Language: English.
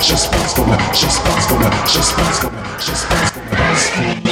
She spins for me, she spins